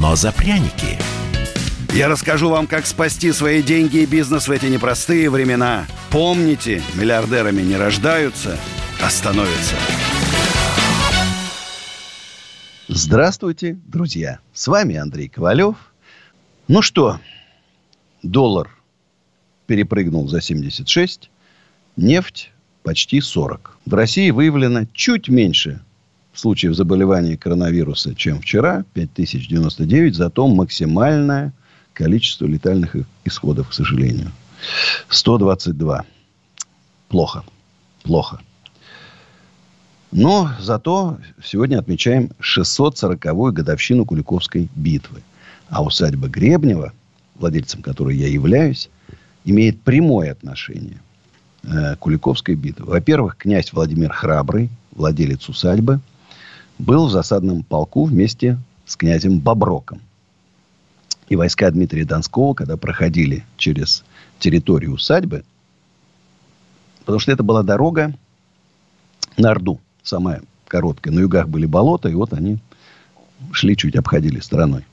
но за пряники. Я расскажу вам, как спасти свои деньги и бизнес в эти непростые времена. Помните, миллиардерами не рождаются, а становятся. Здравствуйте, друзья. С вами Андрей Ковалев. Ну что, доллар перепрыгнул за 76, нефть почти 40. В России выявлено чуть меньше случаев заболевания коронавируса, чем вчера, 5099, зато максимальное количество летальных исходов, к сожалению. 122. Плохо. Плохо. Но зато сегодня отмечаем 640-ю годовщину Куликовской битвы. А усадьба Гребнева, владельцем которой я являюсь, имеет прямое отношение э, к Куликовской битве. Во-первых, князь Владимир Храбрый, владелец усадьбы, был в засадном полку вместе с князем Боброком. И войска Дмитрия Донского, когда проходили через территорию усадьбы, потому что это была дорога на Орду, самая короткая. На югах были болота, и вот они шли чуть обходили стороной.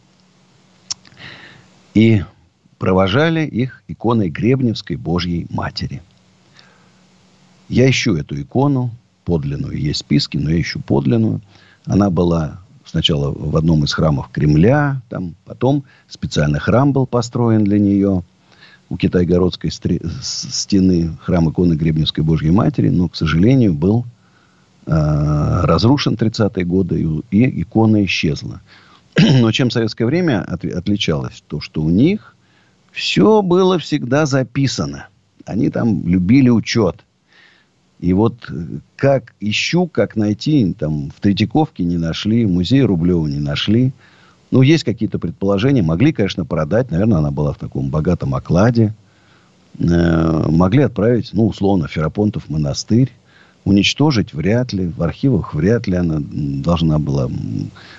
И провожали их иконой Гребневской Божьей Матери. Я ищу эту икону, подлинную, есть списки, но я ищу подлинную. Она была сначала в одном из храмов Кремля, там, потом специальный храм был построен для нее у Китайгородской стены, храм иконы Гребневской Божьей Матери, но, к сожалению, был э, разрушен 30-е годы, и, и икона исчезла. Но чем советское время от, отличалось? То, что у них все было всегда записано. Они там любили учет. И вот э, как ищу, как найти, там в Третьяковке не нашли, в музее Рублева не нашли. Ну, есть какие-то предположения. Могли, конечно, продать. Наверное, она была в таком богатом окладе. Э, могли отправить, ну, условно, Ферапонтов монастырь. Уничтожить вряд ли. В архивах вряд ли она должна была.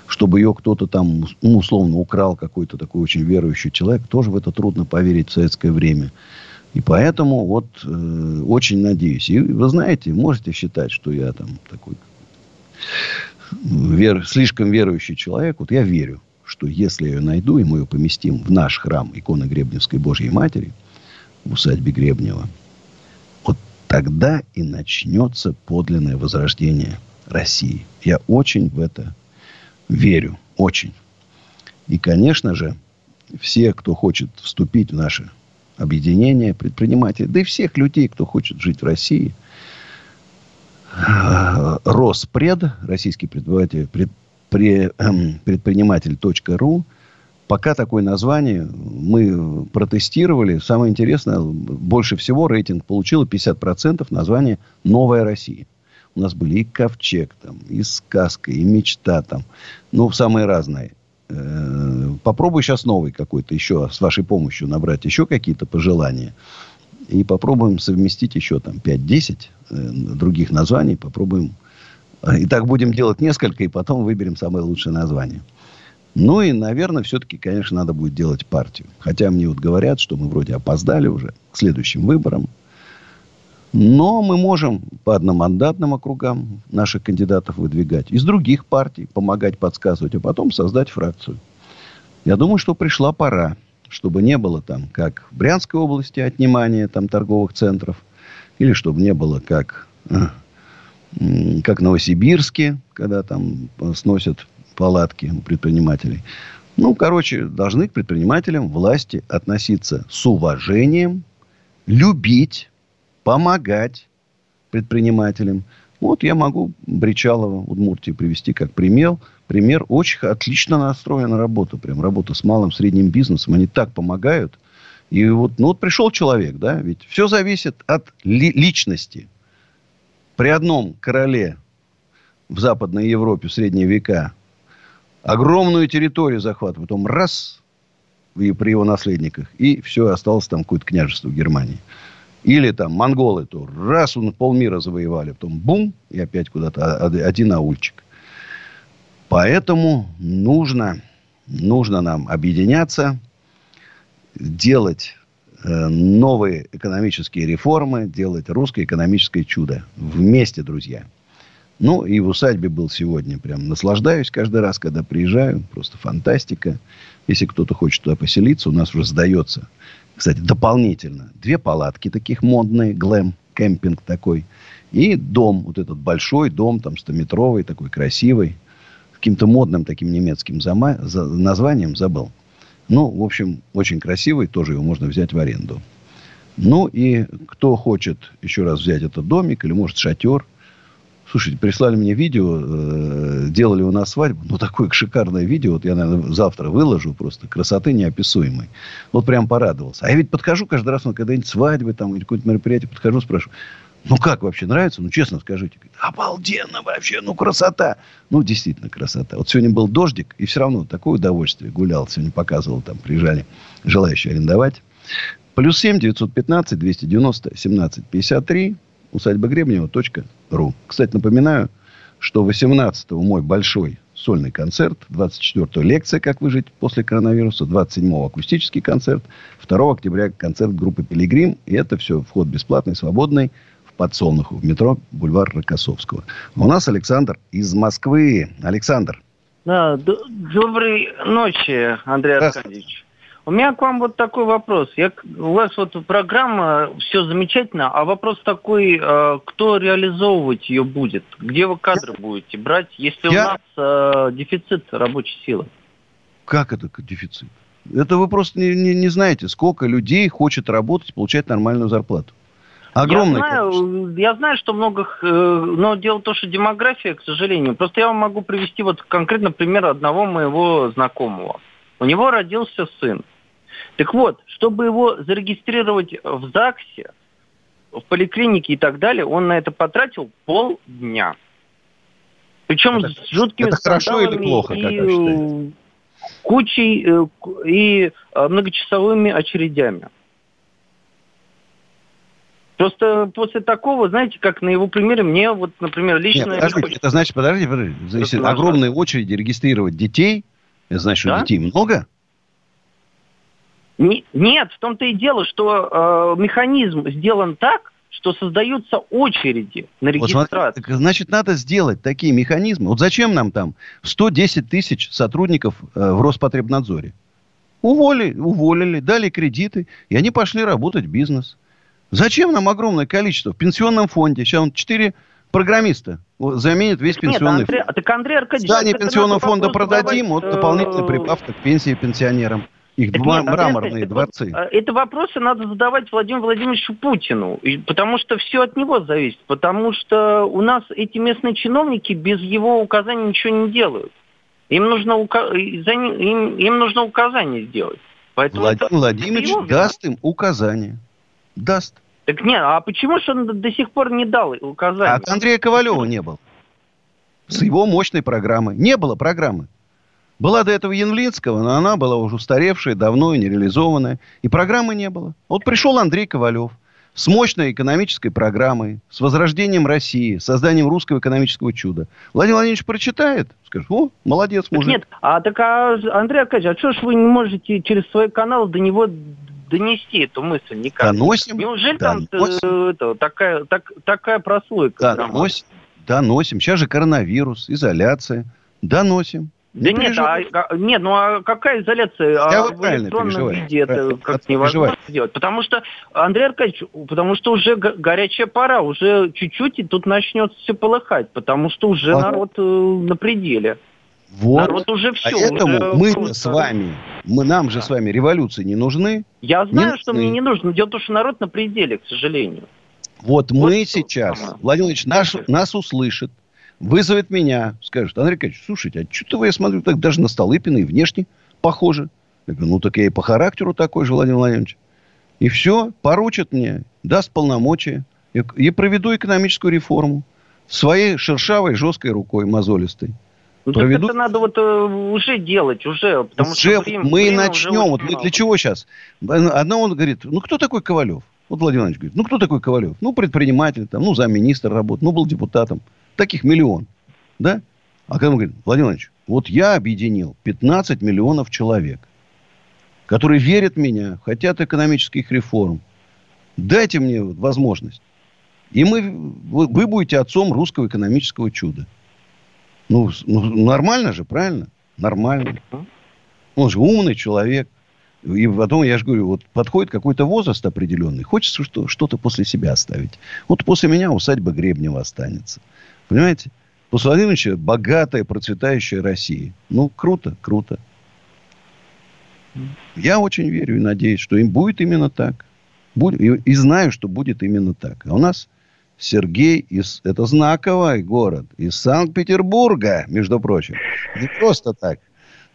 Чтобы ее кто-то там, ну, условно, украл какой-то такой очень верующий человек. Тоже в это трудно поверить в советское время. И поэтому вот э, очень надеюсь. И вы знаете, можете считать, что я там такой вер, слишком верующий человек. Вот я верю, что если я ее найду, и мы ее поместим в наш храм иконы Гребневской Божьей Матери в усадьбе Гребнева, вот тогда и начнется подлинное возрождение России. Я очень в это верю. Очень. И, конечно же, все, кто хочет вступить в наше объединения предпринимателей, да и всех людей, кто хочет жить в России. Роспред, российский предприниматель, пред, при, эм, предприниматель.ру, пока такое название мы протестировали. Самое интересное, больше всего рейтинг получило 50% название «Новая Россия». У нас были и ковчег, там, и сказка, и мечта там. Ну, самые разные. Попробуй сейчас новый какой-то еще с вашей помощью набрать еще какие-то пожелания. И попробуем совместить еще там 5-10 э, других названий. Попробуем. И так будем делать несколько, и потом выберем самое лучшее название. Ну и, наверное, все-таки, конечно, надо будет делать партию. Хотя мне вот говорят, что мы вроде опоздали уже к следующим выборам. Но мы можем по одномандатным округам наших кандидатов выдвигать. Из других партий помогать, подсказывать, а потом создать фракцию. Я думаю, что пришла пора, чтобы не было там, как в Брянской области, отнимания там торговых центров, или чтобы не было, как, э, как в Новосибирске, когда там сносят палатки у предпринимателей. Ну, короче, должны к предпринимателям власти относиться с уважением, любить, помогать предпринимателям. Вот я могу Бричалова, Удмуртии привести как пример. Пример очень отлично настроена работа. Прям работа с малым, средним бизнесом. Они так помогают. И вот, ну вот пришел человек, да, ведь все зависит от ли, личности. При одном короле в Западной Европе в средние века огромную территорию захватывает, потом раз и при его наследниках, и все, осталось там какое-то княжество в Германии. Или там монголы, то раз он полмира завоевали, потом бум, и опять куда-то один аульчик. Поэтому нужно, нужно нам объединяться, делать э, новые экономические реформы, делать русское экономическое чудо. Вместе, друзья. Ну, и в усадьбе был сегодня. Прям наслаждаюсь каждый раз, когда приезжаю. Просто фантастика. Если кто-то хочет туда поселиться, у нас уже сдается. Кстати, дополнительно. Две палатки таких модные, глэм, кемпинг такой. И дом, вот этот большой дом, там, стометровый, такой красивый. Каким-то модным таким немецким зама... за... названием забыл. Ну, в общем, очень красивый. Тоже его можно взять в аренду. Ну, и кто хочет еще раз взять этот домик или, может, шатер – Слушайте, прислали мне видео, э, делали у нас свадьбу. Ну, такое шикарное видео. Вот я, наверное, завтра выложу. Просто красоты неописуемой. Вот прям порадовался. А я ведь подхожу каждый раз, на когда-нибудь свадьбы там, или какое-то мероприятие, подхожу, спрашиваю. Ну, как вообще, нравится? Ну, честно скажите. Обалденно вообще, ну, красота. Ну, действительно, красота. Вот сегодня был дождик, и все равно такое удовольствие. Гулял, сегодня показывал, там, приезжали желающие арендовать. Плюс семь девятьсот пятнадцать двести девяносто семнадцать пятьдесят три усадьба Гребнева.ру. Кстати, напоминаю, что 18-го мой большой сольный концерт, 24-го лекция «Как выжить после коронавируса», 27-го акустический концерт, 2 октября концерт группы «Пилигрим». И это все вход бесплатный, свободный в подсолнуху в метро бульвар Рокоссовского. У нас Александр из Москвы. Александр. Да, доброй ночи, Андрей Аркадьевич. У меня к вам вот такой вопрос. Я, у вас вот программа, все замечательно, а вопрос такой, э, кто реализовывать ее будет? Где вы кадры Я... будете брать, если Я... у нас э, дефицит рабочей силы? Как это дефицит? Это вы просто не, не, не знаете, сколько людей хочет работать, получать нормальную зарплату. Огромное я знаю, я знаю, что много, э, но дело в том, что демография, к сожалению. Просто я вам могу привести вот конкретно пример одного моего знакомого. У него родился сын. Так вот, чтобы его зарегистрировать в ЗАГСе, в поликлинике и так далее, он на это потратил полдня. Причем это, с жуткими это хорошо или плохо, и как кучей э, и э, многочасовыми очередями. Просто после такого, знаете, как на его примере, мне вот, например, лично... Нет, подождите, это значит, подождите, подождите. Если огромные очереди регистрировать детей, это значит, что да? детей много? Нет, в том-то и дело, что э, механизм сделан так, что создаются очереди на регистрацию. Вот значит, надо сделать такие механизмы. Вот зачем нам там 110 тысяч сотрудников э, в Роспотребнадзоре? Уволили, уволили, дали кредиты, и они пошли работать в бизнес. Зачем нам огромное количество в пенсионном фонде? Сейчас он 4 программиста заменит весь пенсионный Нет, Андрей, фонд. Так, Андрей Аркадьевич, Здание пенсионного фонда продадим, вот дополнительная э, прибавка к пенсии пенсионерам. Их так нет, мраморные это, дворцы. Это, это вопросы надо задавать Владимиру Владимировичу Путину, потому что все от него зависит. Потому что у нас эти местные чиновники без его указаний ничего не делают. Им нужно, ука... им, им нужно указание сделать. Поэтому Владимир Владимирович его даст им указание. Даст. Так нет, а почему же он до сих пор не дал указания? А от Андрея Ковалева не было. С его мощной программы. Не было программы. Была до этого Янвлинского, но она была уже устаревшая, давно и нереализованная. И программы не было. Вот пришел Андрей Ковалев с мощной экономической программой, с возрождением России, созданием русского экономического чуда. Владимир Владимирович прочитает, скажет, о, молодец, мужик. нет, а так, а, Андрей Аркадьевич, а что ж вы не можете через свой канал до него донести эту мысль никак? Доносим. Неужели доносим. там это, такая, так, такая прослойка? Доносим, доносим. Сейчас же коронавирус, изоляция. Доносим. Да не нет, а, а, нет, ну а какая изоляция? Я а в электронном виде это как невозможно сделать. Потому что, Андрей Аркадьевич, потому что уже горячая пора, уже чуть-чуть и тут начнется все полыхать, потому что уже а... народ э, на пределе. Вот. Народ уже все. Поэтому уже мы просто... с вами, мы, нам же да. с вами революции не нужны. Я знаю, не что нужны. мне не нужно. Дело в том, что народ на пределе, к сожалению. Вот, вот мы сейчас, Владимир Владимирович, наш, нас услышит, вызовет меня, скажет, Андрей Аркадьевич, слушайте, а что-то вы, я смотрю, так даже на Столыпина и внешне похоже. Я говорю, ну так я и по характеру такой же, Владимир Владимирович. И все, поручат мне, даст полномочия. И проведу экономическую реформу своей шершавой, жесткой рукой, мозолистой. Ну, проведут... это надо вот э, уже делать, уже, потому уже что время, мы время начнем. Вот мы для чего сейчас? Одна он говорит, ну кто такой Ковалев? Вот Владимир Владимирович говорит, ну кто такой Ковалев? Ну предприниматель, там, ну замминистра работает, ну был депутатом. Таких миллион, да? А когда он говорит, Владимир Владимирович, вот я объединил 15 миллионов человек, которые верят в меня, хотят экономических реформ. Дайте мне возможность. И мы, вы, вы будете отцом русского экономического чуда. Ну, ну, нормально же, правильно? Нормально. Он же умный человек. И потом, я же говорю, вот подходит какой-то возраст определенный, хочется что, что-то после себя оставить. Вот после меня усадьба Гребнева останется. Понимаете? После Владимировича богатая, процветающая Россия. Ну, круто, круто. Я очень верю и надеюсь, что им будет именно так. И, и знаю, что будет именно так. А у нас Сергей из... Это знаковый город. Из Санкт-Петербурга, между прочим. Не просто так.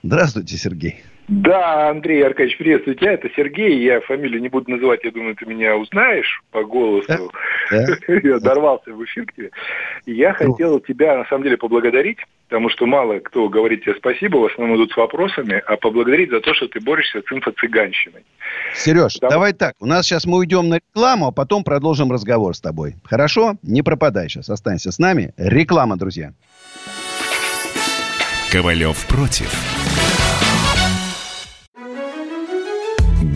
Здравствуйте, Сергей. Да, Андрей Аркадьевич, приветствую тебя. Это Сергей. Я фамилию не буду называть, я думаю, ты меня узнаешь по голосу. Да? Я дорвался в эфир к тебе. Я ну. хотел тебя, на самом деле, поблагодарить, потому что мало кто говорит тебе спасибо, в основном идут с вопросами, а поблагодарить за то, что ты борешься с инфо-цыганщиной. Сереж, потому... давай так. У нас сейчас мы уйдем на рекламу, а потом продолжим разговор с тобой. Хорошо? Не пропадай сейчас. Останься с нами. Реклама, друзья. Ковалев против.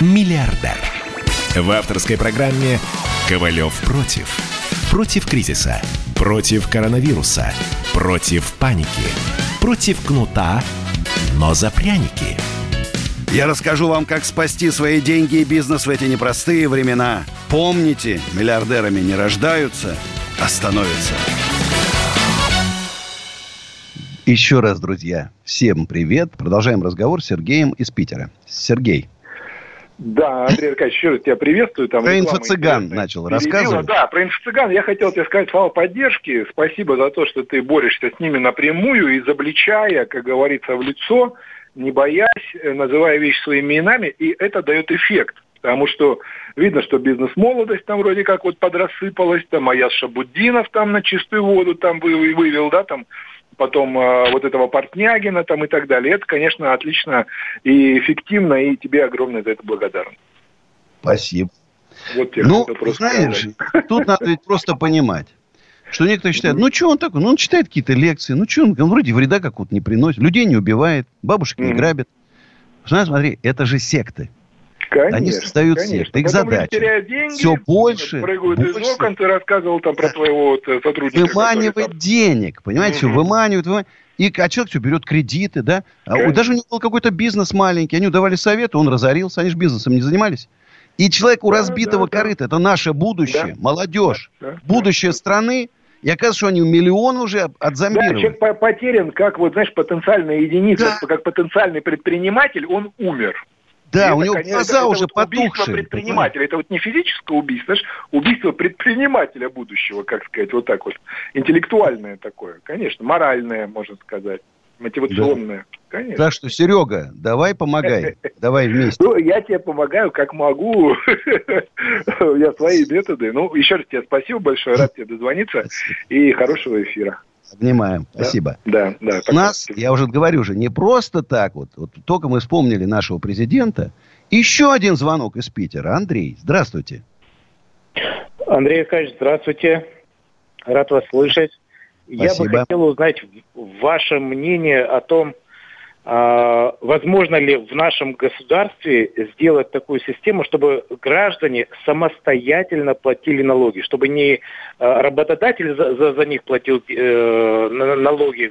Миллиардер. В авторской программе «Ковалев против». Против кризиса. Против коронавируса. Против паники. Против кнута, но за пряники. Я расскажу вам, как спасти свои деньги и бизнес в эти непростые времена. Помните, миллиардерами не рождаются, а становятся. Еще раз, друзья, всем привет. Продолжаем разговор с Сергеем из Питера. Сергей, да, Андрей Аркадьевич, еще раз тебя приветствую. Там про инфо-цыган начал рассказывать. Да, про инфо-цыган. Я хотел тебе сказать слова поддержки. Спасибо за то, что ты борешься с ними напрямую, изобличая, как говорится, в лицо, не боясь, э, называя вещи своими именами, и это дает эффект. Потому что видно, что бизнес-молодость там вроде как вот подрассыпалась, там Аяс Шабуддинов там на чистую воду там вывел, да, там потом э, вот этого Портнягина там и так далее. Это, конечно, отлично и эффективно, и тебе огромное за это благодарен. Спасибо. Вот ну, знаешь, сказать. тут надо ведь просто понимать, что некоторые считают, ну, что он такой? Ну, он читает какие-то лекции, ну, что он, он вроде вреда какого-то не приносит, людей не убивает, бабушек не грабит. Знаешь, смотри, это же секты. Конечно, Они создают конечно. секты, их задача. Деньги, все больше, прыгают больше. из окон, ты рассказывал там про твоего вот, э, сотрудника. Выманивает там... денег, понимаете, угу. выманивают, выманивают. И а человек все берет кредиты, да. А, даже у него был какой-то бизнес маленький, они давали советы, он разорился, они же бизнесом не занимались. И человек у да, разбитого да, корыта, да. это наше будущее, да. молодежь, да, будущее да. страны. И оказывается, что они миллион уже отзомбировали. Да, человек потерян, как вот, знаешь, потенциальная единица, да. как потенциальный предприниматель, он умер. Да, это, у него конечно, глаза это, уже вот потухшие. Убийство предпринимателя. Это вот не физическое убийство, знаешь, убийство предпринимателя будущего, как сказать, вот так вот. Интеллектуальное такое, конечно, моральное, можно сказать. Мотивационное. Да. Конечно. Так что, Серега, давай помогай. Давай вместе. Ну, я тебе помогаю, как могу. Я свои методы. Ну, еще раз тебе спасибо большое. Рад тебе дозвониться. И хорошего эфира. Обнимаем. Да? Спасибо. Да, да. У нас, я уже говорю же, не просто так вот. Вот только мы вспомнили нашего президента. Еще один звонок из Питера. Андрей, здравствуйте. Андрей Аркадьевич, здравствуйте. Рад вас слышать. Спасибо. Я бы хотел узнать ваше мнение о том, возможно ли в нашем государстве сделать такую систему, чтобы граждане самостоятельно платили налоги, чтобы не а, работодатель за, за, за них платил э, налоги,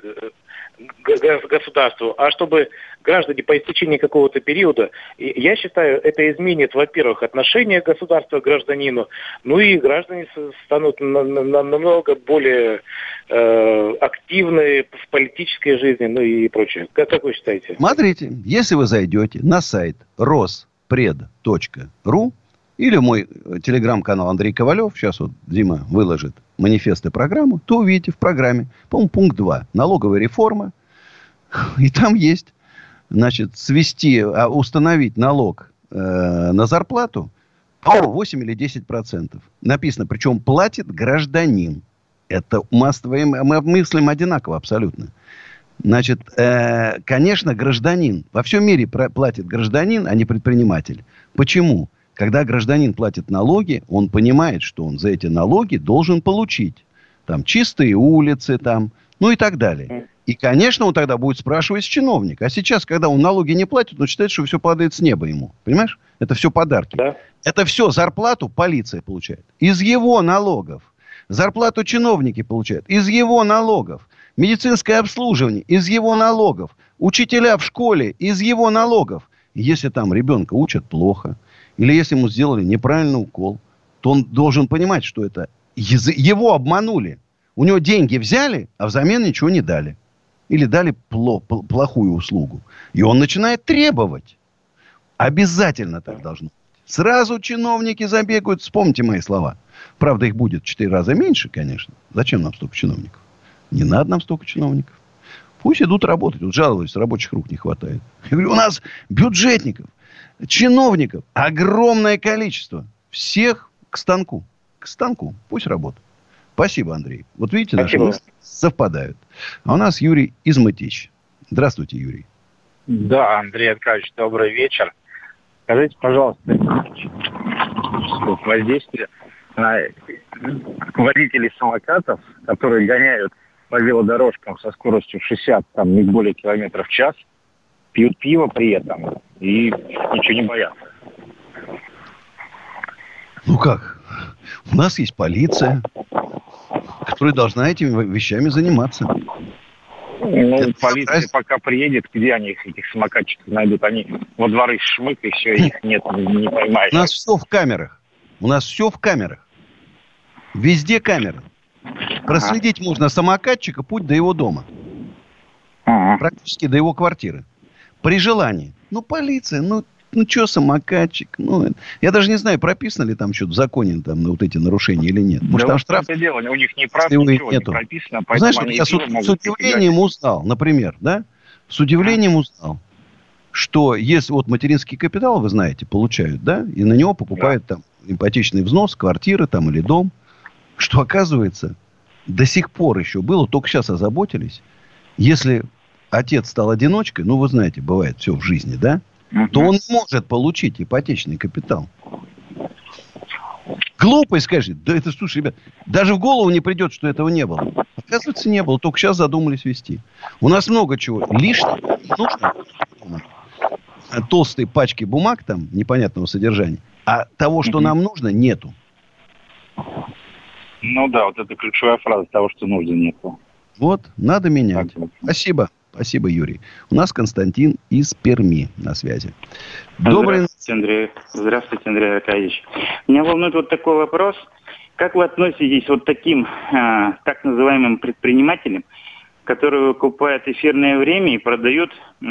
государству, а чтобы граждане по истечении какого-то периода, я считаю, это изменит, во-первых, отношение государства к гражданину, ну и граждане станут намного более э, активны в политической жизни, ну и прочее. Как, как вы считаете? Смотрите, если вы зайдете на сайт rospred.ru или мой э, телеграм-канал Андрей Ковалев, сейчас вот Дима выложит манифест и программу, то увидите в программе, по-моему, пункт 2, налоговая реформа, и там есть, значит, свести, а, установить налог э, на зарплату, по 8 или 10 процентов. Написано, причем платит гражданин. Это мы, мы мыслим одинаково абсолютно. Значит, э, конечно, гражданин. Во всем мире платит гражданин, а не предприниматель. Почему? Когда гражданин платит налоги, он понимает, что он за эти налоги должен получить. Там чистые улицы, там, ну и так далее. И, конечно, он тогда будет спрашивать с чиновника. А сейчас, когда он налоги не платит, он считает, что все падает с неба ему. Понимаешь? Это все подарки. Да. Это все зарплату полиция получает. Из его налогов. Зарплату чиновники получают. Из его налогов. Медицинское обслуживание. Из его налогов. Учителя в школе. Из его налогов. если там ребенка учат плохо, или если ему сделали неправильный укол, то он должен понимать, что это его обманули. У него деньги взяли, а взамен ничего не дали. Или дали пло, плохую услугу. И он начинает требовать. Обязательно так должно быть. Сразу чиновники забегают. Вспомните мои слова. Правда, их будет в четыре раза меньше, конечно. Зачем нам столько чиновников? Не надо нам столько чиновников. Пусть идут работать. Вот жаловались, рабочих рук не хватает. Я говорю, у нас бюджетников чиновников огромное количество. Всех к станку. К станку. Пусть работают. Спасибо, Андрей. Вот видите, Спасибо. наши совпадают. А у нас Юрий Изматич. Здравствуйте, Юрий. Да, Андрей Аркадьевич, добрый вечер. Скажите, пожалуйста, воздействие на водителей самокатов, которые гоняют по велодорожкам со скоростью 60, там, не более километров в час, пьют пиво при этом и ничего не боятся. Ну как? У нас есть полиция, которая должна этими вещами заниматься. Ну, Это полиция раз... пока приедет, где они этих самокатчиков найдут? Они во дворы шмык, и все, их нет, не поймаешь. У нас все в камерах. У нас все в камерах. Везде камеры. Проследить ага. можно самокатчика путь до его дома. Ага. Практически до его квартиры. При желании. Ну, полиция, ну, ну, что самокатчик? Ну, я даже не знаю, прописано ли там что-то в законе там, на вот эти нарушения или нет. Может, да там штраф... Это дело, у них не прав, ничего нету. не прописано. Знаешь, я с, с удивлением играть. узнал, например, да? С удивлением узнал, что если вот материнский капитал, вы знаете, получают, да, и на него покупают да. там ипотечный взнос, квартиры там или дом, что оказывается, до сих пор еще было, только сейчас озаботились, если отец стал одиночкой, ну, вы знаете, бывает все в жизни, да? То он может получить ипотечный капитал. Глупость, скажи. Да это, слушай, ребят, даже в голову не придет, что этого не было. Оказывается, не было. Только сейчас задумались вести. У нас много чего. Лишнего нужно. Толстые пачки бумаг там непонятного содержания. А того, что нам нужно, нету. Ну да, вот это ключевая фраза того, что нужно, нету. Вот, надо менять. Спасибо. Спасибо, Юрий. У нас Константин из Перми на связи. Добрый... Здравствуйте, Андрей. Здравствуйте, Андрей Аркадьевич. Меня волнует вот такой вопрос. Как вы относитесь вот таким э, так называемым предпринимателям, которые выкупают эфирное время и продают э,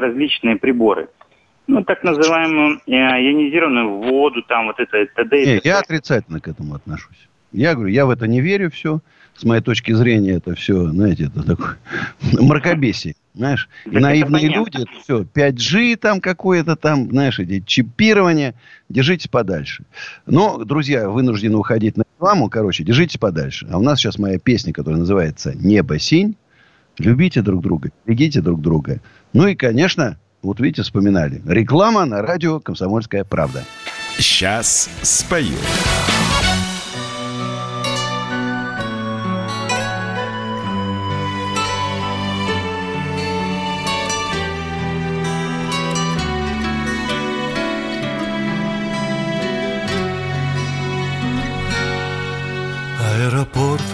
различные приборы? Ну, так называемую э, ионизированную воду, там вот это, т.д. Не, я отрицательно к этому отношусь. Я говорю, я в это не верю все с моей точки зрения, это все, знаете, это такое мракобесие. Знаешь, и наивные люди, это все, 5G там какое-то там, знаешь, эти чипирования, держитесь подальше. Но, друзья, вынуждены уходить на рекламу, короче, держитесь подальше. А у нас сейчас моя песня, которая называется «Небо синь». Любите друг друга, берегите друг друга. Ну и, конечно, вот видите, вспоминали. Реклама на радио «Комсомольская правда». Сейчас спою.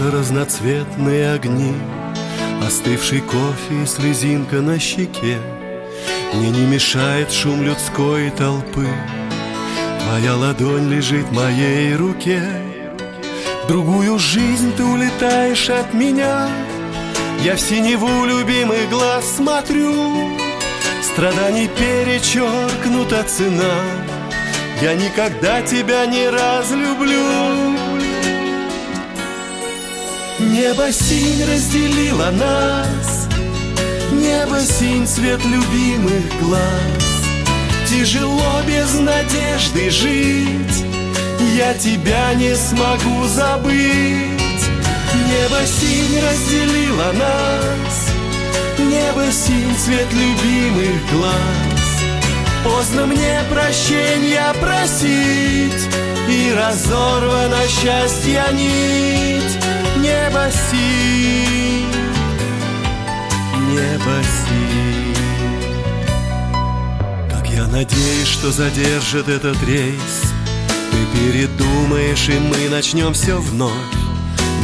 Разноцветные огни Остывший кофе и слезинка на щеке. Мне не мешает шум людской толпы. Твоя ладонь лежит в моей руке. Другую жизнь ты улетаешь от меня. Я в синеву любимых глаз смотрю. Страданий перечеркнута цена. Я никогда тебя не разлюблю Небо синь разделила нас. Небо синь цвет любимых глаз. Тяжело без надежды жить. Я тебя не смогу забыть. Небо синь разделила нас. Небо синь цвет любимых глаз. Поздно мне прощения просить. И разорвана счастья нить Небо синь Небо синь. Как я надеюсь, что задержит этот рейс. Ты передумаешь, и мы начнем все вновь.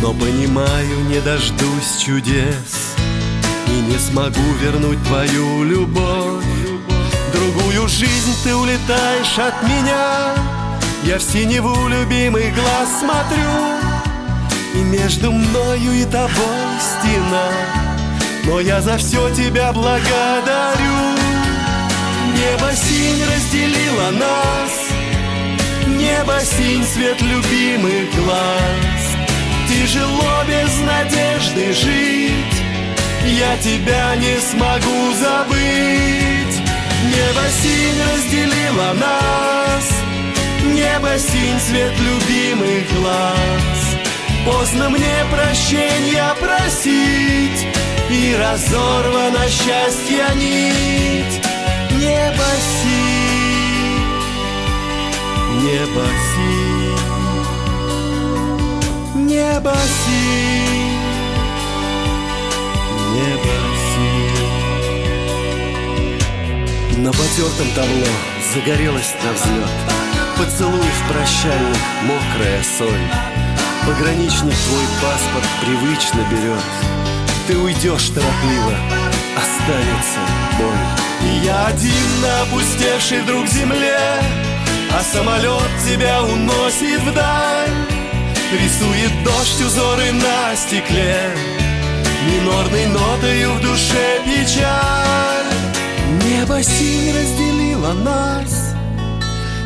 Но понимаю, не дождусь чудес. И не смогу вернуть твою любовь. Другую жизнь ты улетаешь от меня. Я в синеву любимый глаз смотрю И между мною и тобой стена. Но я за все тебя благодарю. Небо синь разделило нас. Небо синь цвет любимых глаз. Тяжело без надежды жить. Я тебя не смогу забыть. Небо синь разделило нас. Небо синь цвет любимых глаз Поздно мне прощения просить И разорвана счастья нить. Небо синь Небо синь Небо синь небо На потертом табло загорелась на взлет. Поцелуев прощальных мокрая соль Пограничник твой паспорт привычно берет. Ты уйдешь торопливо, останется боль И я один на опустевшей вдруг земле А самолет тебя уносит вдаль. Рисует дождь узоры на стекле Минорной нотою в душе печаль. Небо синь разделило нас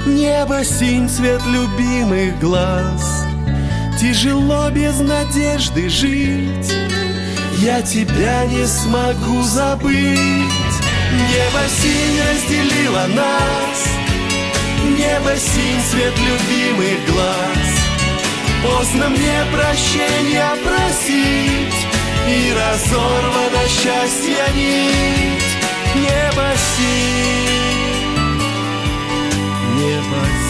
Небо синь цвет любимых глаз Тяжело без надежды жить. Я тебя не смогу забыть. Небо синь разделило нас. Небо синь цвет любимых глаз. Поздно мне прощения просить и разорвана счастья нить. Небо синь, небо синь,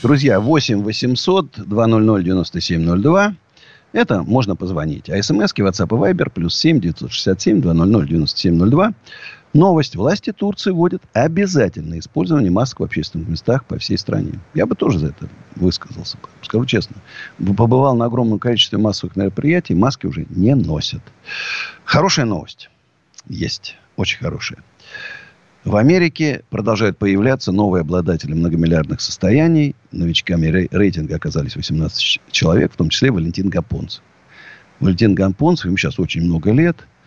Друзья, 8 800 200 9702. Это можно позвонить. А смски WhatsApp и Viber плюс 7 967 200 9702. Новость. Власти Турции вводят обязательное использование масок в общественных местах по всей стране. Я бы тоже за это высказался. Скажу честно. Побывал на огромном количестве массовых мероприятий. Маски уже не носят. Хорошая новость. Есть. Очень хорошая. В Америке продолжают появляться новые обладатели многомиллиардных состояний. Новичками рейтинга оказались 18 человек, в том числе Валентин Гапонцев. Валентин Гапонцев, ему сейчас очень много лет –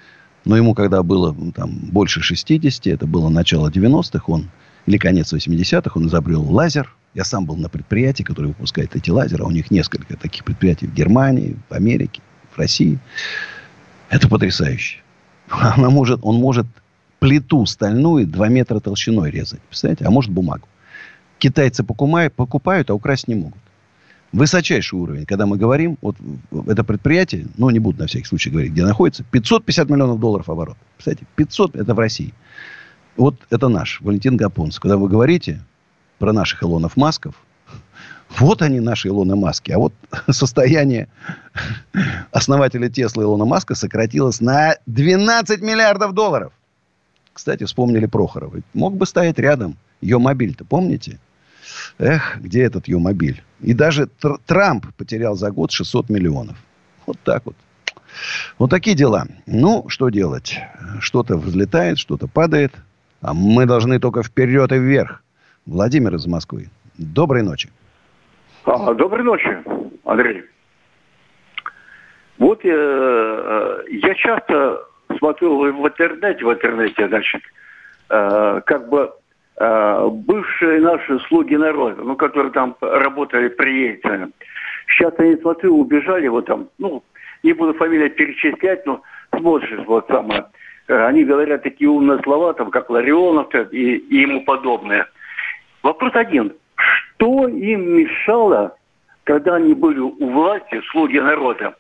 но ему, когда было там, больше 60, это было начало 90-х, он, или конец 80-х, он изобрел лазер. Я сам был на предприятии, которое выпускает эти лазеры. А у них несколько таких предприятий в Германии, в Америке, в России. Это потрясающе. Она может, он может плиту стальную 2 метра толщиной резать. Представляете? А может бумагу. Китайцы покупают, покупают, а украсть не могут. Высочайший уровень, когда мы говорим, вот это предприятие, ну, не буду на всякий случай говорить, где находится, 550 миллионов долларов оборот. Представляете, 500, это в России. Вот это наш, Валентин Гапонс. Когда вы говорите про наших Илонов Масков, вот они, наши Илоны Маски. А вот состояние основателя Тесла Илона Маска сократилось на 12 миллиардов долларов. Кстати, вспомнили Прохорова. Мог бы стоять рядом ее мобиль-то, помните? Эх, где этот ее мобиль? И даже Тр- Трамп потерял за год 600 миллионов. Вот так вот. Вот такие дела. Ну, что делать? Что-то взлетает, что-то падает. А мы должны только вперед и вверх. Владимир из Москвы. Доброй ночи. А, доброй ночи, Андрей. Вот я, э, я часто смотрю в интернете, в интернете, значит, э, как бы э, бывшие наши слуги народа, ну, которые там работали при Ельцине. Сейчас не смотрю, убежали вот там, ну, не буду фамилию перечислять, но смотришь вот самое. Они говорят такие умные слова, там, как Ларионов и, и ему подобное. Вопрос один что им мешало, когда они были у власти, слуги народа,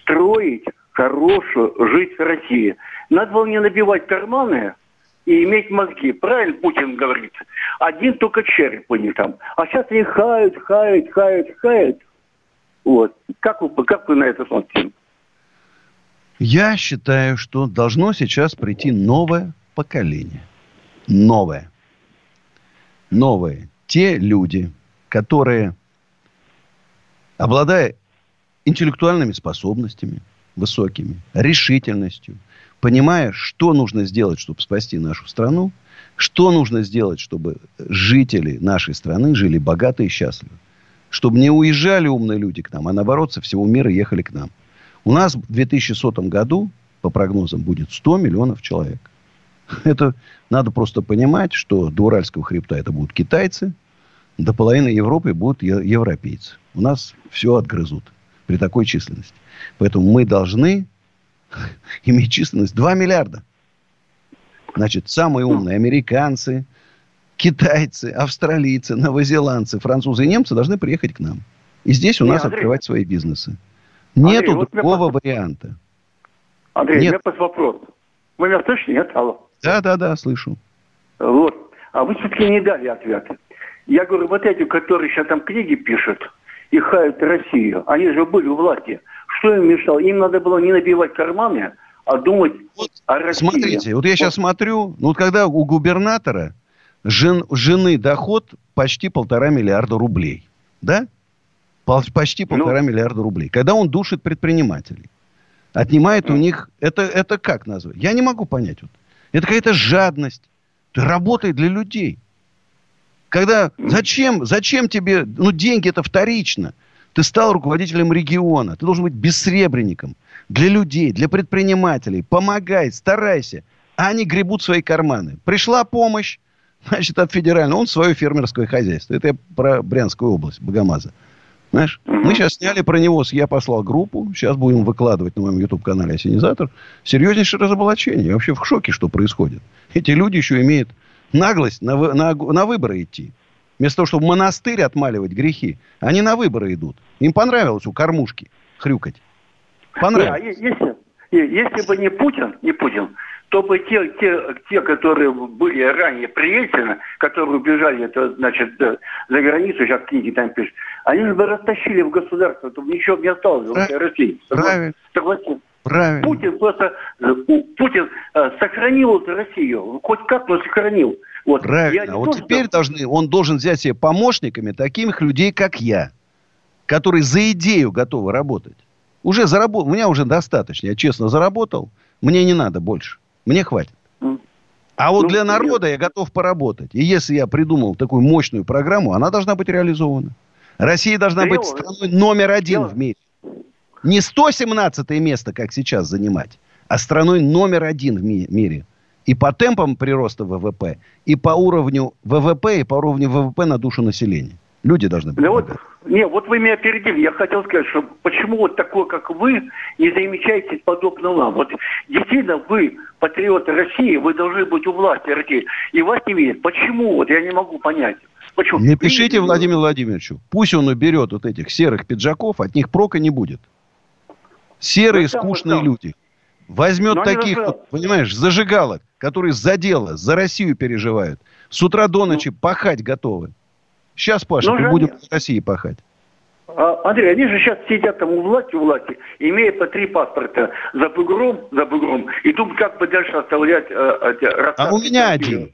строить хорошую жизнь в России? Надо было не набивать карманы и иметь мозги. Правильно Путин говорит? Один только череп у них там. А сейчас они хают, хают, хают, хают. Вот. Как вы, как вы на это смотрите? Я считаю, что должно сейчас прийти новое поколение. Новое. Новое те люди, которые, обладая интеллектуальными способностями высокими, решительностью, понимая, что нужно сделать, чтобы спасти нашу страну, что нужно сделать, чтобы жители нашей страны жили богато и счастливо. Чтобы не уезжали умные люди к нам, а наоборот со всего мира ехали к нам. У нас в 2100 году, по прогнозам, будет 100 миллионов человек. Это надо просто понимать, что до Уральского хребта это будут китайцы, до половины Европы будут европейцы. У нас все отгрызут при такой численности. Поэтому мы должны иметь численность 2 миллиарда. Значит, самые умные американцы, китайцы, австралийцы, новозеландцы, французы и немцы должны приехать к нам. И здесь у нас Андрей, открывать свои бизнесы. Нету Андрей, другого вот варианта. Андрей, Нет. у меня вопрос. Вы меня слышите? Нет? Алло. Да, да, да, слышу. Вот. А вы все-таки не дали ответ. Я говорю, вот эти, которые сейчас там книги пишут и хают Россию, они же были у власти. Что им мешало? Им надо было не набивать карманы, а думать вот, о России. Смотрите, вот я сейчас смотрю, ну вот когда у губернатора жен, жены доход почти полтора миллиарда рублей, да? Почти ну. полтора ну, миллиарда рублей. Когда он душит предпринимателей, отнимает у них, это, это как назвать? Я не могу понять. Вот. Это какая-то жадность. Работает для людей. Когда зачем, зачем тебе, ну деньги это вторично. Ты стал руководителем региона, ты должен быть бессребренником для людей, для предпринимателей. Помогай, старайся. А они гребут свои карманы. Пришла помощь, значит, от федерального. Он свое фермерское хозяйство. Это я про Брянскую область, Богомаза. Знаешь, мы сейчас сняли про него, я послал группу, сейчас будем выкладывать на моем YouTube-канале «Осенизатор». Серьезнейшее разоблачение. Я вообще в шоке, что происходит. Эти люди еще имеют наглость на, на, на выборы идти. Вместо того, чтобы в монастырь отмаливать грехи, они на выборы идут. Им понравилось у кормушки хрюкать. Понравилось. Не, если, если бы не Путин, не Путин, то бы те, те, те, которые были ранее при которые убежали, это, значит, за границу, сейчас книги там пишут, они бы растащили в государство, то ничего не осталось в России. Правильно. Согласен. Правильно. Путин просто э, Путин э, сохранил Россию, хоть как, но сохранил. Вот. Правильно. А вот теперь что... должны, он должен взять себе помощниками таких людей, как я, которые за идею готовы работать. Уже заработал, у меня уже достаточно, я честно заработал, мне не надо больше, мне хватит. А вот ну, для народа я готов поработать. И если я придумал такую мощную программу, она должна быть реализована. Россия должна быть страной номер один в мире не 117 место, как сейчас занимать, а страной номер один в ми- мире. И по темпам прироста ВВП, и по уровню ВВП, и по уровню ВВП на душу населения. Люди должны быть. Да вот, не, вот вы меня опередили. Я хотел сказать, что почему вот такой, как вы, не замечаете подобного нам. Вот действительно вы патриоты России, вы должны быть у власти России. И вас не видят. Почему? Вот я не могу понять. Почему? Напишите Владимиру Владимировичу. Пусть он уберет вот этих серых пиджаков, от них прока не будет. Серые, ну, скучные там. люди. Возьмет Но таких, вот, понимаешь, зажигалок, которые за дело, за Россию переживают. С утра до ночи ну. пахать готовы. Сейчас, Паша, мы будем в России пахать. А, Андрей, они же сейчас сидят там у власти, у власти, имея по три паспорта за бугром, за бугром, и думают, как бы дальше оставлять э, эти А у меня один.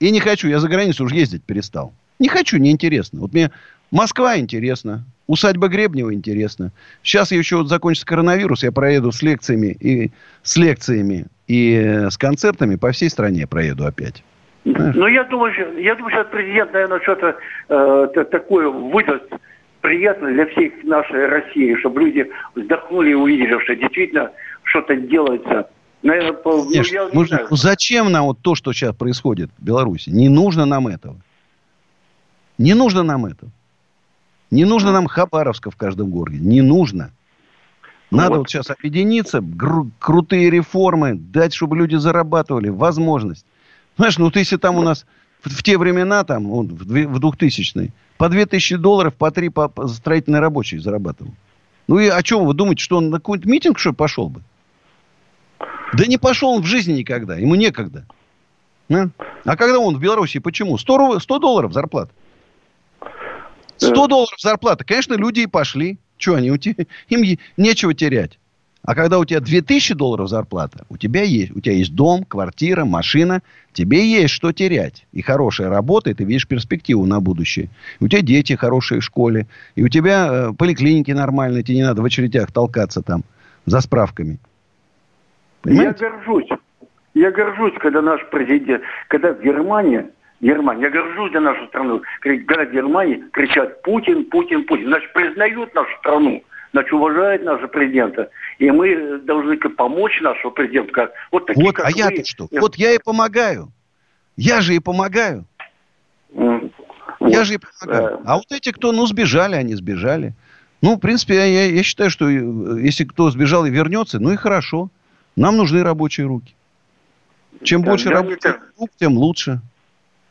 И не хочу, я за границу уже ездить перестал. Не хочу, неинтересно. Вот мне Москва интересна, усадьба Гребнева интересна. Сейчас еще вот закончится коронавирус, я проеду с лекциями и с лекциями и э, с концертами по всей стране проеду опять. Ну, я думаю, я думаю, сейчас президент, наверное, что-то э, такое выдаст приятно для всех нашей России, чтобы люди вздохнули и увидели, что действительно что-то делается. Наверное, по, ну, я не нужно, знаю. Зачем нам вот то, что сейчас происходит в Беларуси? Не нужно нам этого. Не нужно нам этого. Не нужно нам Хабаровска в каждом городе. Не нужно. Надо вот, вот сейчас объединиться, гру- крутые реформы, дать, чтобы люди зарабатывали, возможность. Знаешь, ну, вот если там у нас в, в те времена, там, вот, в, в 2000-е, по 2000 долларов, по 3 по, по строительный рабочий зарабатывал. Ну и о чем вы думаете, что он на какой-то митинг, что пошел бы? Да не пошел он в жизни никогда, ему некогда. А, а когда он в Беларуси, почему? 100, 100 долларов зарплата. 100 долларов зарплата. Конечно, люди и пошли. Что они, им нечего терять. А когда у тебя 2000 долларов зарплата, у тебя есть, у тебя есть дом, квартира, машина, тебе есть что терять. И хорошая работа, и ты видишь перспективу на будущее. У тебя дети хорошие в школе, и у тебя э, поликлиники нормальные, тебе не надо в очередях толкаться там за справками. Понимаете? Я горжусь. Я горжусь, когда наш президент, когда в Германии, Германия, я горжусь за нашу страну, когда Германии кричат Путин, Путин, Путин. Значит, признают нашу страну значит, уважает нашего президента. И мы должны помочь нашему президенту. Как, вот такие, вот, как а я-то что? Вот я и помогаю. Я же и помогаю. Mm. Я вот. же и помогаю. А вот эти, кто, ну, сбежали, они сбежали. Ну, в принципе, я, я считаю, что э, если кто сбежал и вернется, ну и хорошо. Нам нужны рабочие руки. Чем да, больше рабочих рук, тем лучше.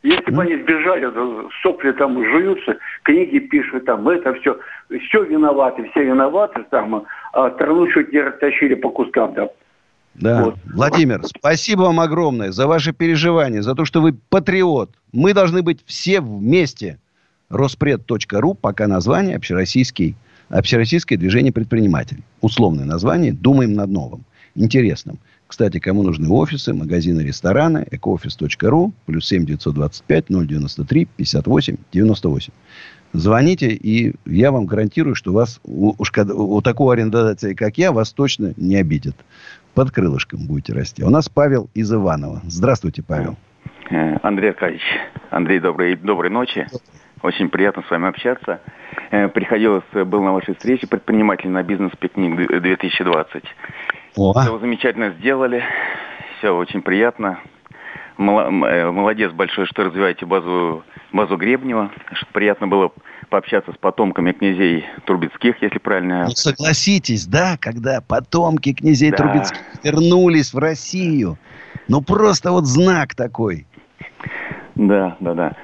Если бы они сбежали, сопли там жуются, книги пишут, там это все, все виноваты, все виноваты, там, а страну чуть не растащили по кускам там. Да. Вот. Владимир, спасибо вам огромное за ваши переживания, за то, что вы патриот. Мы должны быть все вместе. Роспред.ру, пока название общероссийский, общероссийское движение предпринимателей. Условное название, думаем над новым, интересным. Кстати, кому нужны офисы, магазины, рестораны, ecooffice.ru, плюс 7 925 093 58 98. Звоните, и я вам гарантирую, что вас, уж у такого арендодателя, как я, вас точно не обидят. Под крылышком будете расти. У нас Павел из Иванова. Здравствуйте, Павел. Э, Андрей Аркадьевич. Андрей, доброй, доброй ночи. Очень приятно с вами общаться. Э, приходилось, был на вашей встрече предприниматель на бизнес-пикник 2020. О. Все замечательно сделали. Все очень приятно. Э, молодец большой, что развиваете базу, базу Гребнева. Приятно было пообщаться с потомками князей Трубецких, если правильно. Ну, согласитесь, да, когда потомки князей да. Трубецких вернулись в Россию. Ну, просто вот знак такой. Да, да, да.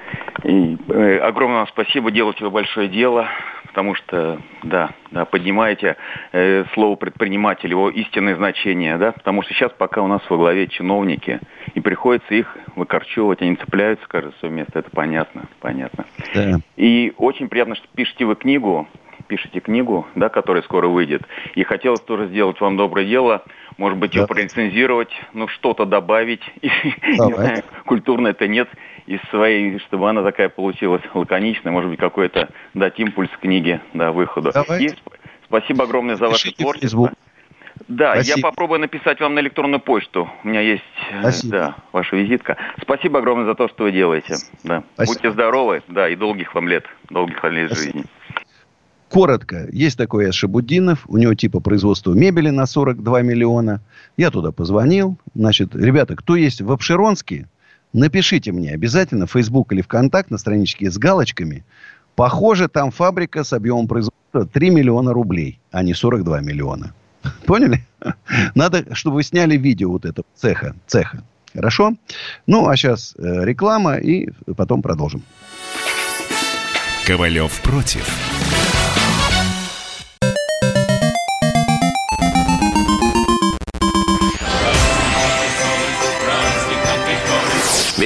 И э, огромное вам спасибо, делаете вы большое дело потому что, да, да поднимаете э, слово предприниматель, его истинное значение, да, потому что сейчас пока у нас во главе чиновники, и приходится их выкорчевывать, они цепляются, кажется, свое место, это понятно, понятно. Да. И очень приятно, что пишете вы книгу, пишете книгу, да, которая скоро выйдет, и хотелось тоже сделать вам доброе дело, может быть, да. ее прорецензировать, ну, что-то добавить, не знаю, культурно это нет, из своей, чтобы она такая получилась лаконичная, может быть, какой-то дать импульс книге, да, выходу. Давайте. И спасибо огромное за ваше творчество. Да, Спасибо. я попробую написать вам на электронную почту. У меня есть Спасибо. да, ваша визитка. Спасибо огромное за то, что вы делаете. Да. Будьте здоровы, да, и долгих вам лет, долгих лет жизни. Коротко, есть такой Ашабуддинов, у него типа производство мебели на 42 миллиона. Я туда позвонил. Значит, ребята, кто есть в Обширонске, Напишите мне обязательно в Facebook или ВКонтакт на страничке с галочками. Похоже, там фабрика с объемом производства 3 миллиона рублей, а не 42 миллиона. Поняли? Надо, чтобы вы сняли видео вот этого цеха. цеха. Хорошо? Ну, а сейчас э, реклама, и потом продолжим. Ковалев против.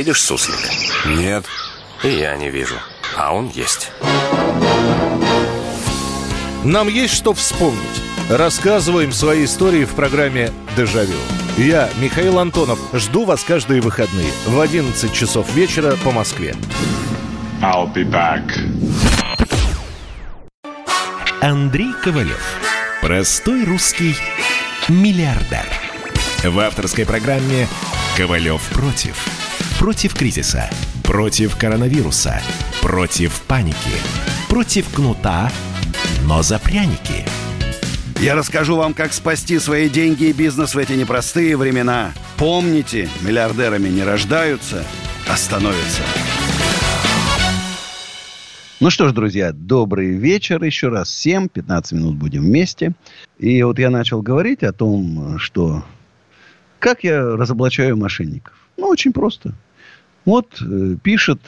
Видишь суслика? Нет. И я не вижу. А он есть. Нам есть что вспомнить. Рассказываем свои истории в программе «Дежавю». Я, Михаил Антонов, жду вас каждые выходные в 11 часов вечера по Москве. I'll be back. Андрей Ковалев. Простой русский миллиардер. В авторской программе «Ковалев против». Против кризиса. Против коронавируса. Против паники. Против кнута, но за пряники. Я расскажу вам, как спасти свои деньги и бизнес в эти непростые времена. Помните, миллиардерами не рождаются, а становятся. Ну что ж, друзья, добрый вечер еще раз всем. 15 минут будем вместе. И вот я начал говорить о том, что... Как я разоблачаю мошенников? Ну, очень просто. Вот э, пишет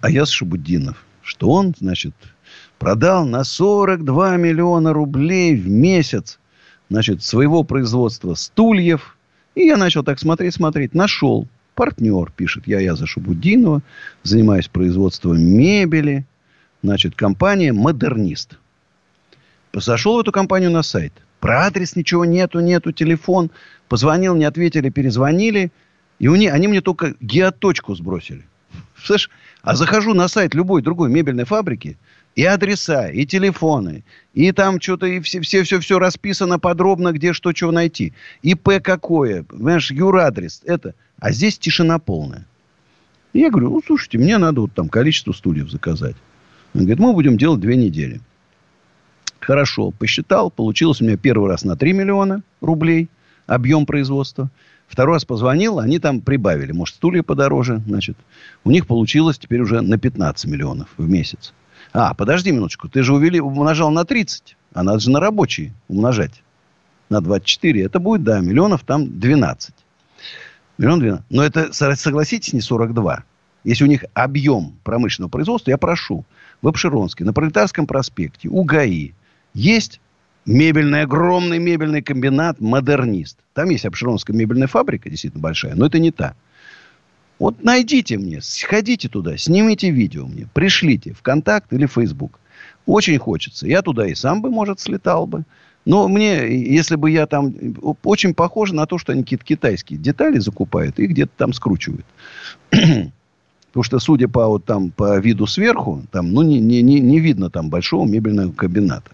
Аяс Шабуддинов, что он, значит, продал на 42 миллиона рублей в месяц, значит, своего производства стульев. И я начал так смотреть, смотреть. Нашел. Партнер, пишет я Яза Шабуддинова, занимаюсь производством мебели. Значит, компания «Модернист». Зашел в эту компанию на сайт. Про адрес ничего нету, нету, телефон. Позвонил, не ответили, перезвонили. И у них, они мне только геоточку сбросили. Слышь, а захожу на сайт любой другой мебельной фабрики, и адреса, и телефоны, и там что-то, и все, все, все, все расписано подробно, где что, чего найти. ИП какое, понимаешь, юрадрес, это. А здесь тишина полная. И я говорю, ну, слушайте, мне надо вот там количество стульев заказать. Он говорит, мы будем делать две недели. Хорошо, посчитал, получилось у меня первый раз на 3 миллиона рублей объем производства. Второй раз позвонил, они там прибавили. Может, стулья подороже, значит. У них получилось теперь уже на 15 миллионов в месяц. А, подожди минуточку, ты же увели, умножал на 30, а надо же на рабочие умножать. На 24, это будет, да, миллионов там 12. Миллион 12. Но это, согласитесь, не 42. Если у них объем промышленного производства, я прошу, в Обширонске, на Пролетарском проспекте, у ГАИ, есть мебельный, огромный мебельный комбинат «Модернист». Там есть Обширонская мебельная фабрика, действительно большая, но это не та. Вот найдите мне, сходите туда, снимите видео мне, пришлите в контакт или Facebook. Очень хочется. Я туда и сам бы, может, слетал бы. Но мне, если бы я там... Очень похоже на то, что они какие-то китайские детали закупают и где-то там скручивают. Потому что, судя по, вот, там, по виду сверху, там, ну, не, не, не видно там большого мебельного комбината.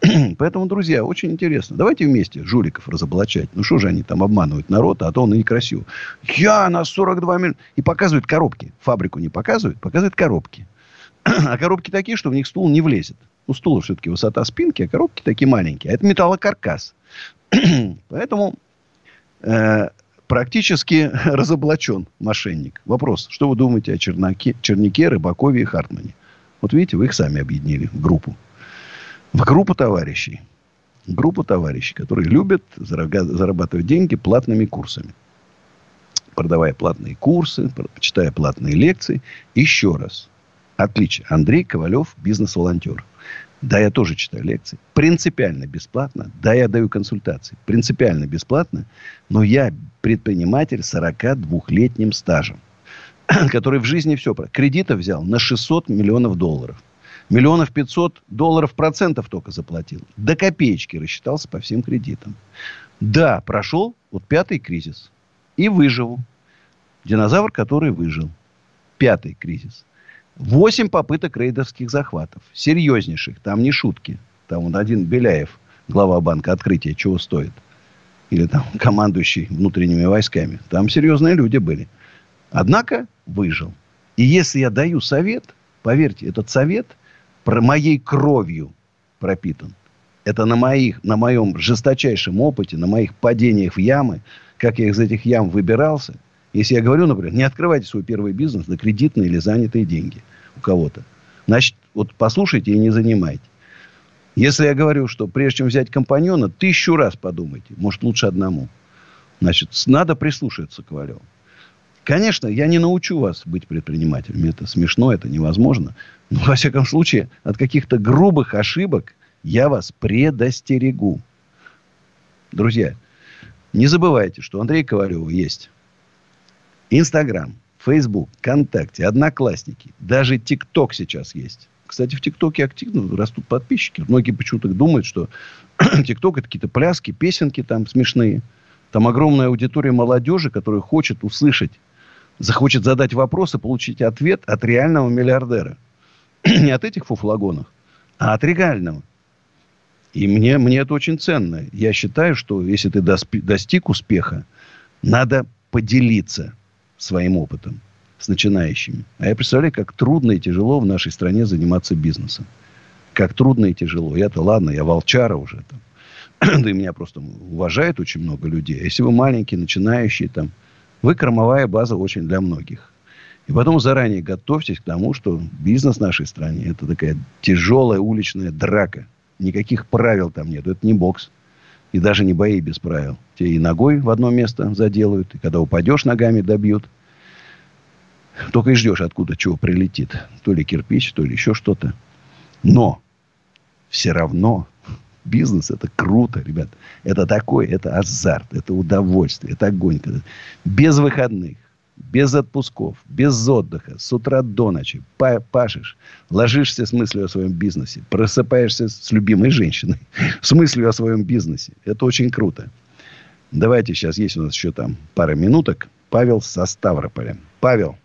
Поэтому, друзья, очень интересно. Давайте вместе жуликов разоблачать. Ну, что же они там обманывают народ, а то он и некрасиво. Я на 42 миллиона. И показывают коробки. Фабрику не показывают, показывают коробки. а коробки такие, что в них стул не влезет. Ну, стул все-таки высота спинки, а коробки такие маленькие. А это металлокаркас. Поэтому э, практически разоблачен мошенник. Вопрос, что вы думаете о Чернаке, Чернике, Рыбакове и Хартмане? Вот видите, вы их сами объединили в группу в группу товарищей. Группу товарищей, которые любят зарабатывать деньги платными курсами. Продавая платные курсы, читая платные лекции. Еще раз. Отличие. Андрей Ковалев, бизнес-волонтер. Да, я тоже читаю лекции. Принципиально бесплатно. Да, я даю консультации. Принципиально бесплатно. Но я предприниматель с 42-летним стажем. Который в жизни все... Кредитов взял на 600 миллионов долларов. Миллионов пятьсот долларов процентов только заплатил. До копеечки рассчитался по всем кредитам. Да, прошел вот пятый кризис. И выжил. Динозавр, который выжил. Пятый кризис. Восемь попыток рейдерских захватов. Серьезнейших. Там не шутки. Там вот один Беляев, глава банка открытия, чего стоит. Или там командующий внутренними войсками. Там серьезные люди были. Однако выжил. И если я даю совет, поверьте, этот совет – про моей кровью пропитан. Это на, моих, на моем жесточайшем опыте, на моих падениях в ямы, как я из этих ям выбирался. Если я говорю, например, не открывайте свой первый бизнес на кредитные или занятые деньги у кого-то. Значит, вот послушайте и не занимайте. Если я говорю, что прежде чем взять компаньона, тысячу раз подумайте. Может, лучше одному. Значит, надо прислушаться к Ковалеву. Конечно, я не научу вас быть предпринимателем. Это смешно, это невозможно. Но, во всяком случае, от каких-то грубых ошибок я вас предостерегу. Друзья, не забывайте, что у Андрея Ковалева есть Инстаграм, Фейсбук, ВКонтакте, Одноклассники. Даже ТикТок сейчас есть. Кстати, в ТикТоке активно растут подписчики. Многие почему-то думают, что ТикТок это какие-то пляски, песенки там смешные. Там огромная аудитория молодежи, которая хочет услышать захочет задать вопрос и получить ответ от реального миллиардера. Не от этих фуфлагонов, а от реального. И мне, мне это очень ценно. Я считаю, что если ты достиг успеха, надо поделиться своим опытом с начинающими. А я представляю, как трудно и тяжело в нашей стране заниматься бизнесом. Как трудно и тяжело. Я-то ладно, я волчара уже там. да и меня просто уважает очень много людей. А если вы маленький, начинающий там, вы кормовая база очень для многих. И потом заранее готовьтесь к тому, что бизнес в нашей стране это такая тяжелая уличная драка. Никаких правил там нет. Это не бокс. И даже не бои без правил. Тебе и ногой в одно место заделают. И когда упадешь, ногами добьют. Только и ждешь, откуда чего прилетит. То ли кирпич, то ли еще что-то. Но все равно Бизнес это круто, ребят. Это такой, это азарт, это удовольствие, это огонь. Без выходных, без отпусков, без отдыха, с утра до ночи пашешь, ложишься с мыслью о своем бизнесе, просыпаешься с любимой женщиной, с мыслью о своем бизнесе. Это очень круто. Давайте сейчас, есть у нас еще там пара минуток. Павел со Ставрополя. Павел.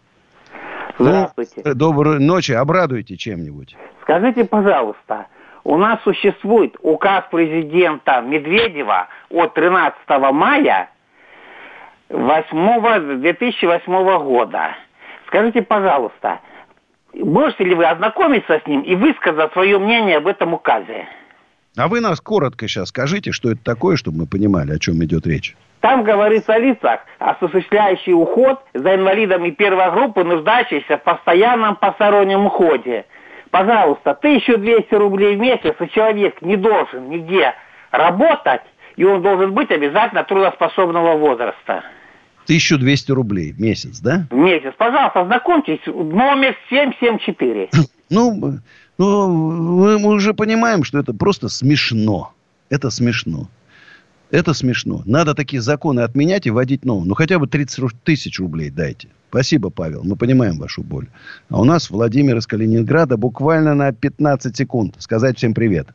Здравствуйте. Ну, доброй ночи. Обрадуйте чем-нибудь. Скажите, пожалуйста, у нас существует указ президента Медведева от 13 мая 8, 2008 года. Скажите, пожалуйста, можете ли вы ознакомиться с ним и высказать свое мнение об этом указе? А вы нас коротко сейчас скажите, что это такое, чтобы мы понимали, о чем идет речь. Там говорится о лицах, осуществляющих уход за инвалидами первой группы, нуждающихся в постоянном постороннем уходе – пожалуйста, 1200 рублей в месяц, и человек не должен нигде работать, и он должен быть обязательно трудоспособного возраста. 1200 рублей в месяц, да? В месяц. Пожалуйста, знакомьтесь, номер 774. Ну, ну мы, мы уже понимаем, что это просто смешно. Это смешно. Это смешно. Надо такие законы отменять и вводить новые. Ну, хотя бы 30 тысяч рублей дайте. Спасибо, Павел. Мы понимаем вашу боль. А у нас Владимир из Калининграда буквально на 15 секунд. Сказать всем привет.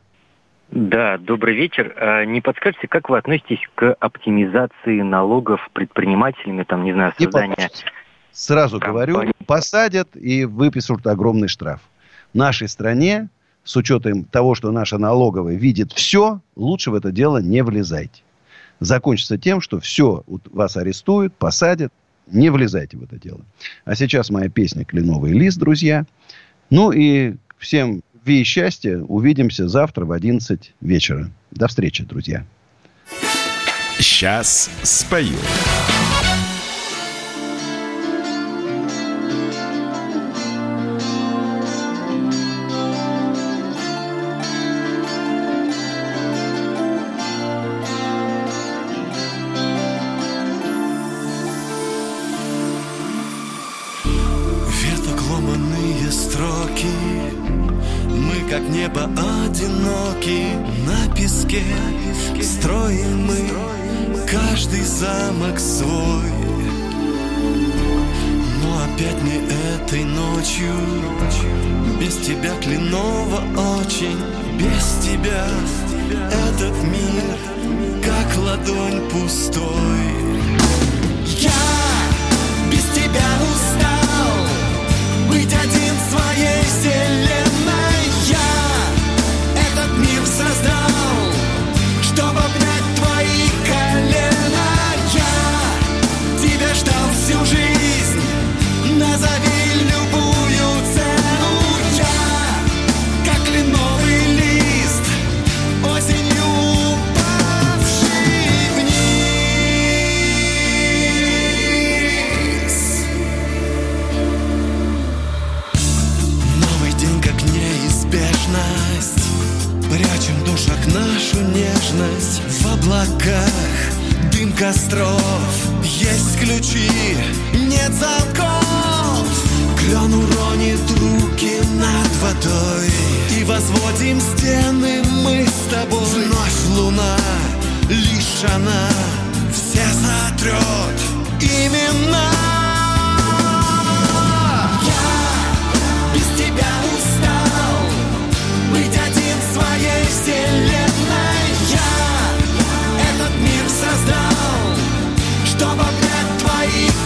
Да, добрый вечер. А не подскажете, как вы относитесь к оптимизации налогов предпринимателями, там, не знаю, создания... Сразу компании. говорю, посадят и выпишут огромный штраф. В нашей стране, с учетом того, что наша налоговая видит все, лучше в это дело не влезайте. Закончится тем, что все вас арестуют, посадят, не влезайте в это дело. А сейчас моя песня «Кленовый лист», друзья. Ну и всем ви и счастья. Увидимся завтра в 11 вечера. До встречи, друзья. Сейчас спою. Без тебя кленово очень, без тебя этот мир как ладонь пустой. Я без тебя устал быть один в своей семье. Облаках Дым костров, есть ключи, нет замков. Клен уронит руки над водой. И возводим стены мы с тобой. Вновь луна, лишь она Все сотрет имена. Я без тебя устал Быть один в своей вселенной Чтобы обнять твои